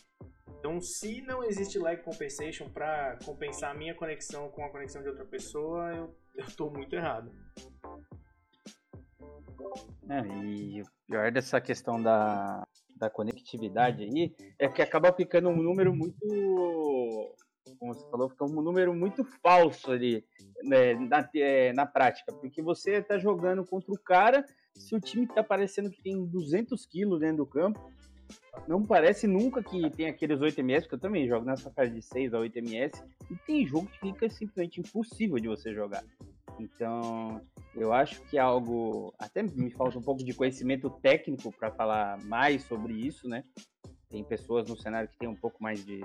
Então, se não existe lag compensation para compensar a minha conexão com a conexão de outra pessoa, eu, estou muito errado. É, e o pior dessa questão da, da conectividade aí é que acaba ficando um número muito. Como você falou, fica um número muito falso ali né, na, é, na prática, porque você está jogando contra o cara, se o time está parecendo que tem 200 quilos dentro do campo, não parece nunca que tem aqueles 8 ms, porque eu também jogo nessa fase de 6 a 8 ms, e tem jogo que fica simplesmente impossível de você jogar. Então, eu acho que é algo. Até me falta um pouco de conhecimento técnico para falar mais sobre isso, né? Tem pessoas no cenário que têm um pouco mais de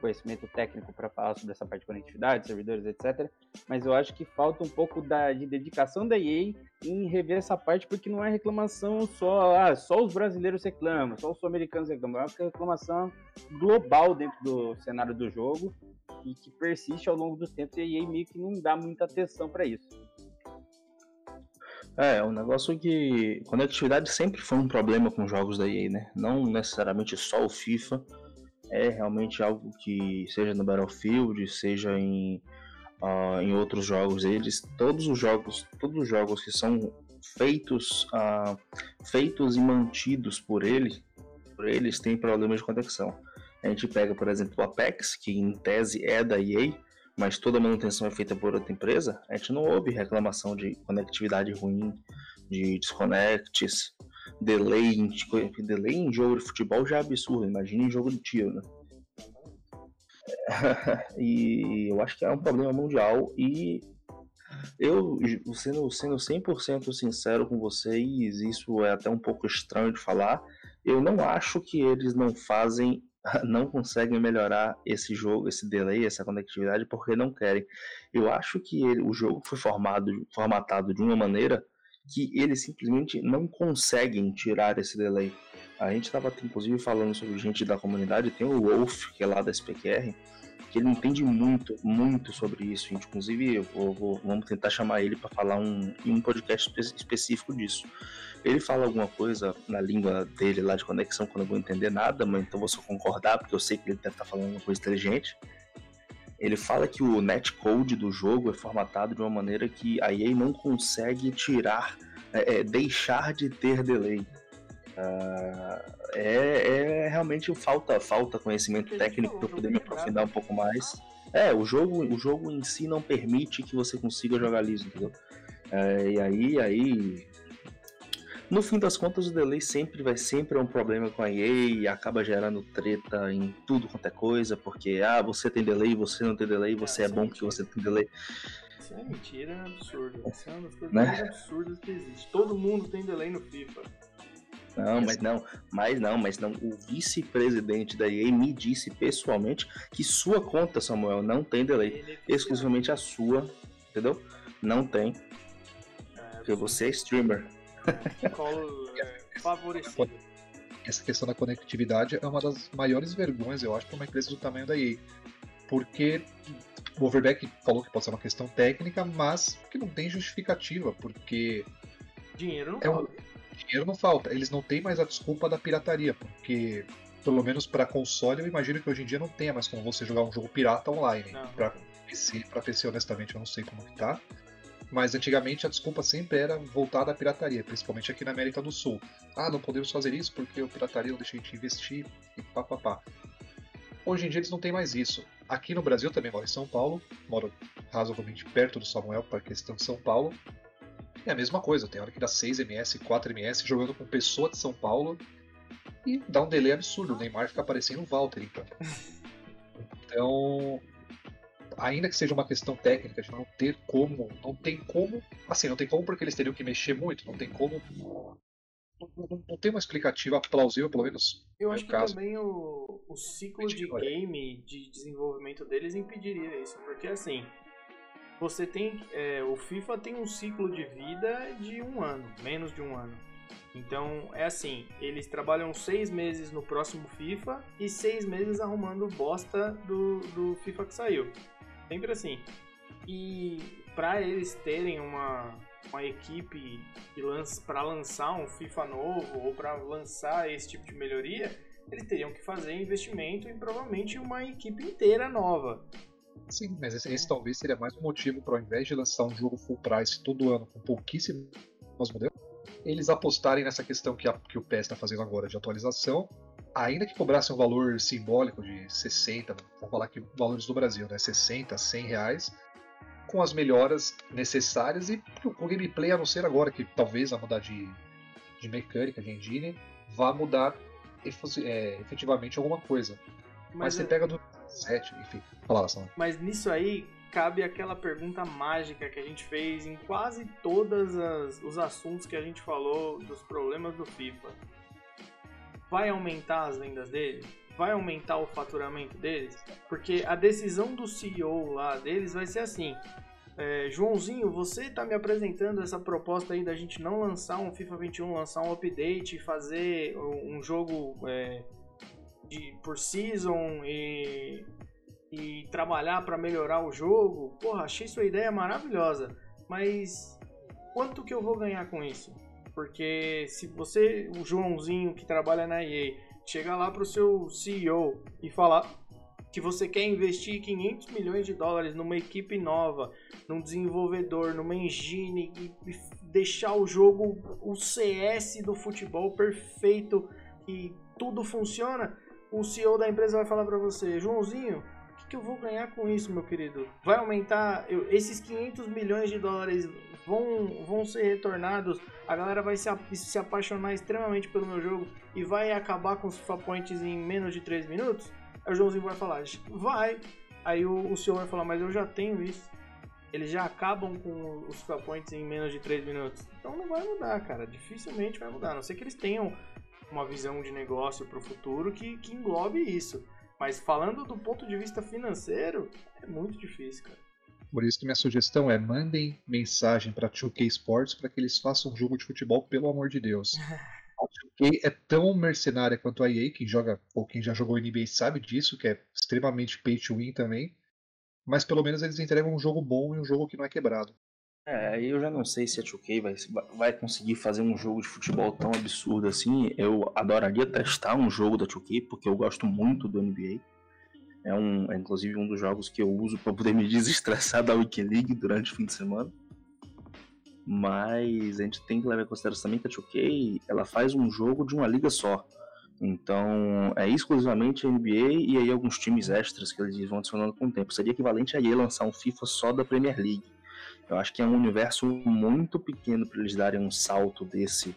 conhecimento técnico para falar sobre essa parte de conectividade, servidores, etc. Mas eu acho que falta um pouco da, de dedicação da EA em rever essa parte, porque não é reclamação só, ah, só os brasileiros reclamam, só os americanos reclamam, é uma reclamação global dentro do cenário do jogo e que persiste ao longo dos tempos e a EA meio que não dá muita atenção para isso. É, é um negócio que conectividade sempre foi um problema com jogos da EA, né? Não necessariamente só o FIFA, é realmente algo que seja no Battlefield, seja em, uh, em outros jogos, eles todos os jogos, todos os jogos que são feitos uh, feitos e mantidos por ele, por eles têm problemas de conexão. A gente pega, por exemplo, o Apex, que em tese é da EA, mas toda a manutenção é feita por outra empresa, a gente não ouve reclamação de conectividade ruim, de desconectes, delay em, delay em jogo de futebol já é absurdo, imagina em jogo de tiro, né? e eu acho que é um problema mundial e eu, sendo, sendo 100% sincero com vocês, isso é até um pouco estranho de falar, eu não acho que eles não fazem, não conseguem melhorar esse jogo, esse delay, essa conectividade, porque não querem. Eu acho que ele, o jogo foi formado, formatado de uma maneira que eles simplesmente não conseguem tirar esse delay. A gente estava inclusive falando sobre gente da comunidade, tem o Wolf, que é lá da SPQR, que ele entende muito, muito sobre isso. Inclusive, eu vou, vou, vamos tentar chamar ele para falar um, um podcast específico disso. Ele fala alguma coisa na língua dele lá de conexão quando eu vou entender nada, mas então vou só concordar, porque eu sei que ele deve estar tá falando uma coisa inteligente. Ele fala que o netcode do jogo é formatado de uma maneira que a EA não consegue tirar, é, é, deixar de ter delay. Uh, é, é, realmente falta falta conhecimento técnico para poder me aprofundar um pouco mais. É, o jogo, o jogo em si não permite que você consiga jogar liso, entendeu? É, e aí, aí no fim das contas, o delay sempre vai sempre é um problema com a EA e acaba gerando treta em tudo quanto é coisa, porque ah, você tem delay, você não tem delay, você é, é bom porque você tem delay. Isso é mentira, é absurdo. Isso é uma das coisas né? mais absurdas que existe. Todo mundo tem delay no FIFA. Não, mas não, mas não, mas não. O vice-presidente da EA me disse pessoalmente que sua conta, Samuel, não tem delay. É Exclusivamente a sua, entendeu? Não tem. É, porque você é streamer. Colo é, favorecido. Essa questão da conectividade é uma das maiores vergonhas, eu acho, para uma empresa do tamanho da EA. Porque o Overback falou que pode ser uma questão técnica, mas que não tem justificativa, porque. Dinheiro não é falta. dinheiro não falta. Eles não têm mais a desculpa da pirataria, porque pelo menos para console, eu imagino que hoje em dia não tenha mais como você jogar um jogo pirata online. Para PC, PC, honestamente, eu não sei como que tá. Mas antigamente a desculpa sempre era voltada à pirataria, principalmente aqui na América do Sul. Ah, não podemos fazer isso porque a pirataria não deixa a gente investir e pá, pá, pá. Hoje em dia eles não têm mais isso. Aqui no Brasil também moro em São Paulo, moro razoavelmente perto do Samuel para a questão de São Paulo. É a mesma coisa, tem hora que dá 6 ms, 4 ms jogando com pessoa de São Paulo e dá um delay absurdo. O Neymar fica parecendo o Walter, então. Então, ainda que seja uma questão técnica de não ter como, não tem como, assim, não tem como porque eles teriam que mexer muito, não tem como. Não, não- tem uma explicativa plausível, pelo menos. Eu acho que caso. também o, o ciclo de game, de desenvolvimento deles impediria isso. Porque assim, você tem. é, o FIFA tem um ciclo de vida de um ano, menos de um ano. Então é assim, eles trabalham seis meses no próximo FIFA e seis meses arrumando bosta do, do FIFA que saiu. Sempre assim. E para eles terem uma, uma equipe lança, para lançar um FIFA novo ou para lançar esse tipo de melhoria, eles teriam que fazer investimento em provavelmente uma equipe inteira nova. Sim, mas esse, esse talvez seria mais um motivo para ao invés de lançar um jogo full price todo ano com pouquíssimos modelos, eles apostarem nessa questão que, a- que o PES está fazendo agora de atualização, ainda que cobrasse um valor simbólico de 60, vamos falar que valores do Brasil, né, 60, 100 reais, com as melhoras necessárias e com o gameplay, a não ser agora que talvez vai mudar de, de mecânica, de engine, vá mudar é, efetivamente alguma coisa. Mas, Mas, você é- pega do 7, enfim, fala lá, Samuel. mas nisso aí cabe aquela pergunta mágica que a gente fez em quase todos os assuntos que a gente falou dos problemas do FIFA. Vai aumentar as vendas dele? Vai aumentar o faturamento deles? Porque a decisão do CEO lá deles vai ser assim: é, Joãozinho, você tá me apresentando essa proposta aí da gente não lançar um FIFA 21, lançar um update fazer um um jogo é, de, por season e, e trabalhar para melhorar o jogo. Porra, achei sua ideia maravilhosa, mas quanto que eu vou ganhar com isso? Porque se você, o Joãozinho que trabalha na EA, chegar lá pro seu CEO e falar que você quer investir 500 milhões de dólares numa equipe nova, num desenvolvedor, numa engine e deixar o jogo o CS do futebol perfeito e tudo funciona, o CEO da empresa vai falar para você, Joãozinho, o que, que eu vou ganhar com isso, meu querido? Vai aumentar eu- esses 500 milhões de dólares vão, vão ser retornados, a galera vai se, se apaixonar extremamente pelo meu jogo e vai acabar com os FIFA Points em menos de 3 minutos? Aí o Joãozinho vai falar, vai. Aí o, o senhor vai falar, mas eu já tenho isso. Eles já acabam com os FIFA Points em menos de 3 minutos. Então não vai mudar, cara. Dificilmente vai mudar. A não ser que eles tenham uma visão de negócio pro futuro que, que englobe isso. Mas falando do ponto de vista financeiro, é muito difícil, cara. Por isso que minha sugestão é mandem mensagem para 2K Sports para que eles façam um jogo de futebol, pelo amor de Deus. A 2K é tão mercenária quanto a EA, quem joga ou quem já jogou NBA sabe disso, que é extremamente pay to win também. Mas pelo menos eles entregam um jogo bom e um jogo que não é quebrado. É, eu já não sei se a 2K vai, vai conseguir fazer um jogo de futebol tão absurdo assim. Eu adoraria testar um jogo da 2K, porque eu gosto muito do NBA. É, um, é inclusive um dos jogos que eu uso para poder me desestressar da Weekend durante o fim de semana. Mas a gente tem que levar em consideração também que a 2K ela faz um jogo de uma liga só. Então é exclusivamente a NBA e aí alguns times extras que eles vão adicionando com o tempo. Seria equivalente a EA lançar um FIFA só da Premier League. Eu acho que é um universo muito pequeno para eles darem um salto desse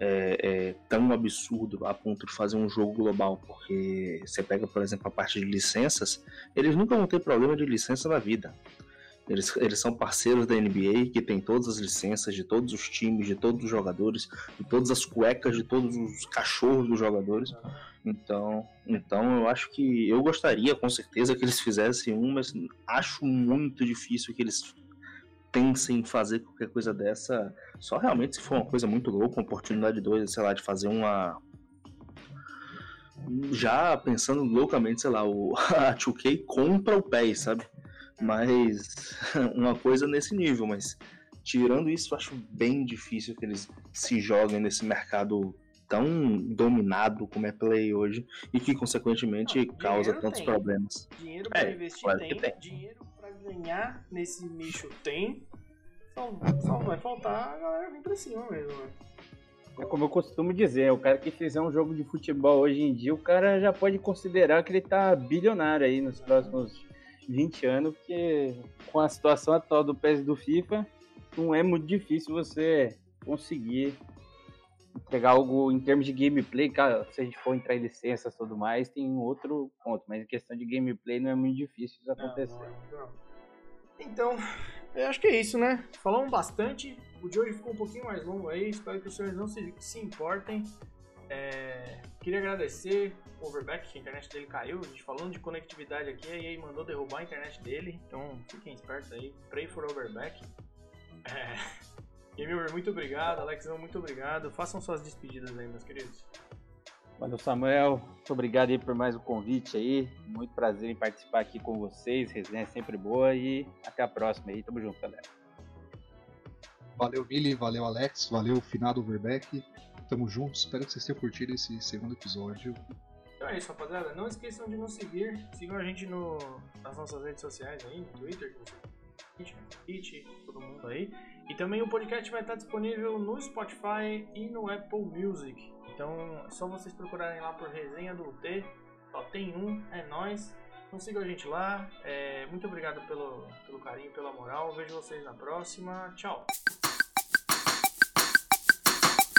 é, é, tão absurdo a ponto de fazer um jogo global. Porque você pega, por exemplo, a parte de licenças, eles nunca vão ter problema de licença na vida. Eles, eles são parceiros da NBA, que tem todas as licenças de todos os times, de todos os jogadores, de todas as cuecas, de todos os cachorros dos jogadores. Então, então eu acho que eu gostaria, com certeza, que eles fizessem um, mas acho muito difícil que eles pensem em fazer qualquer coisa dessa. Só realmente se for uma coisa muito louca, uma oportunidade doida, sei lá, de fazer uma. Já pensando loucamente, sei lá, o a 2K compra o PES, sabe? Mas uma coisa nesse nível, mas tirando isso, acho bem difícil que eles se joguem nesse mercado tão dominado como é Play hoje e que, consequentemente, Não, causa tantos tem. problemas. Dinheiro pra É, investir claro tem, tem. dinheiro ganhar nesse nicho tem. Só, só vai faltar a galera vir pra cima mesmo, né? É como eu costumo dizer, o cara que fizer um jogo de futebol hoje em dia, o cara já pode considerar que ele tá bilionário aí nos próximos 20 anos, porque com a situação atual do PES do FIFA, não é muito difícil você conseguir entregar algo em termos de gameplay, cara, se a gente for entrar em licenças e tudo mais, tem um outro ponto, mas em questão de gameplay não é muito difícil isso Não, acontecer. não é não. Então, eu acho que é isso, né? Falamos bastante. O de hoje ficou um pouquinho mais longo aí. Espero que os senhores não se, se importem. É, queria agradecer o Overback, que a internet dele caiu. A gente falando de conectividade aqui, a EA mandou derrubar a internet dele. Então fiquem espertos aí. Pray for Overback. É, Game Over, muito obrigado. Alexão, muito obrigado. Façam suas despedidas aí, meus queridos. Valeu, Samuel. Muito obrigado aí por mais um convite aí. Muito prazer em participar aqui com vocês. Resenha é sempre boa e até a próxima aí. Tamo junto, galera. Valeu, Billy, valeu, Alex, valeu, finado Overback. Tamo juntos, espero que vocês tenham curtido esse segundo episódio. Então é isso, rapaziada. Não esqueçam de nos seguir. Sigam a gente no, nas nossas redes sociais aí, no Twitter, Twitch, Twitch, todo mundo aí. E também o podcast vai estar disponível no Spotify e no Apple Music. Então é só vocês procurarem lá por resenha do UT. Só tem um, é nóis. Então sigam a gente lá. É, muito obrigado pelo, pelo carinho, pela moral. Vejo vocês na próxima. Tchau.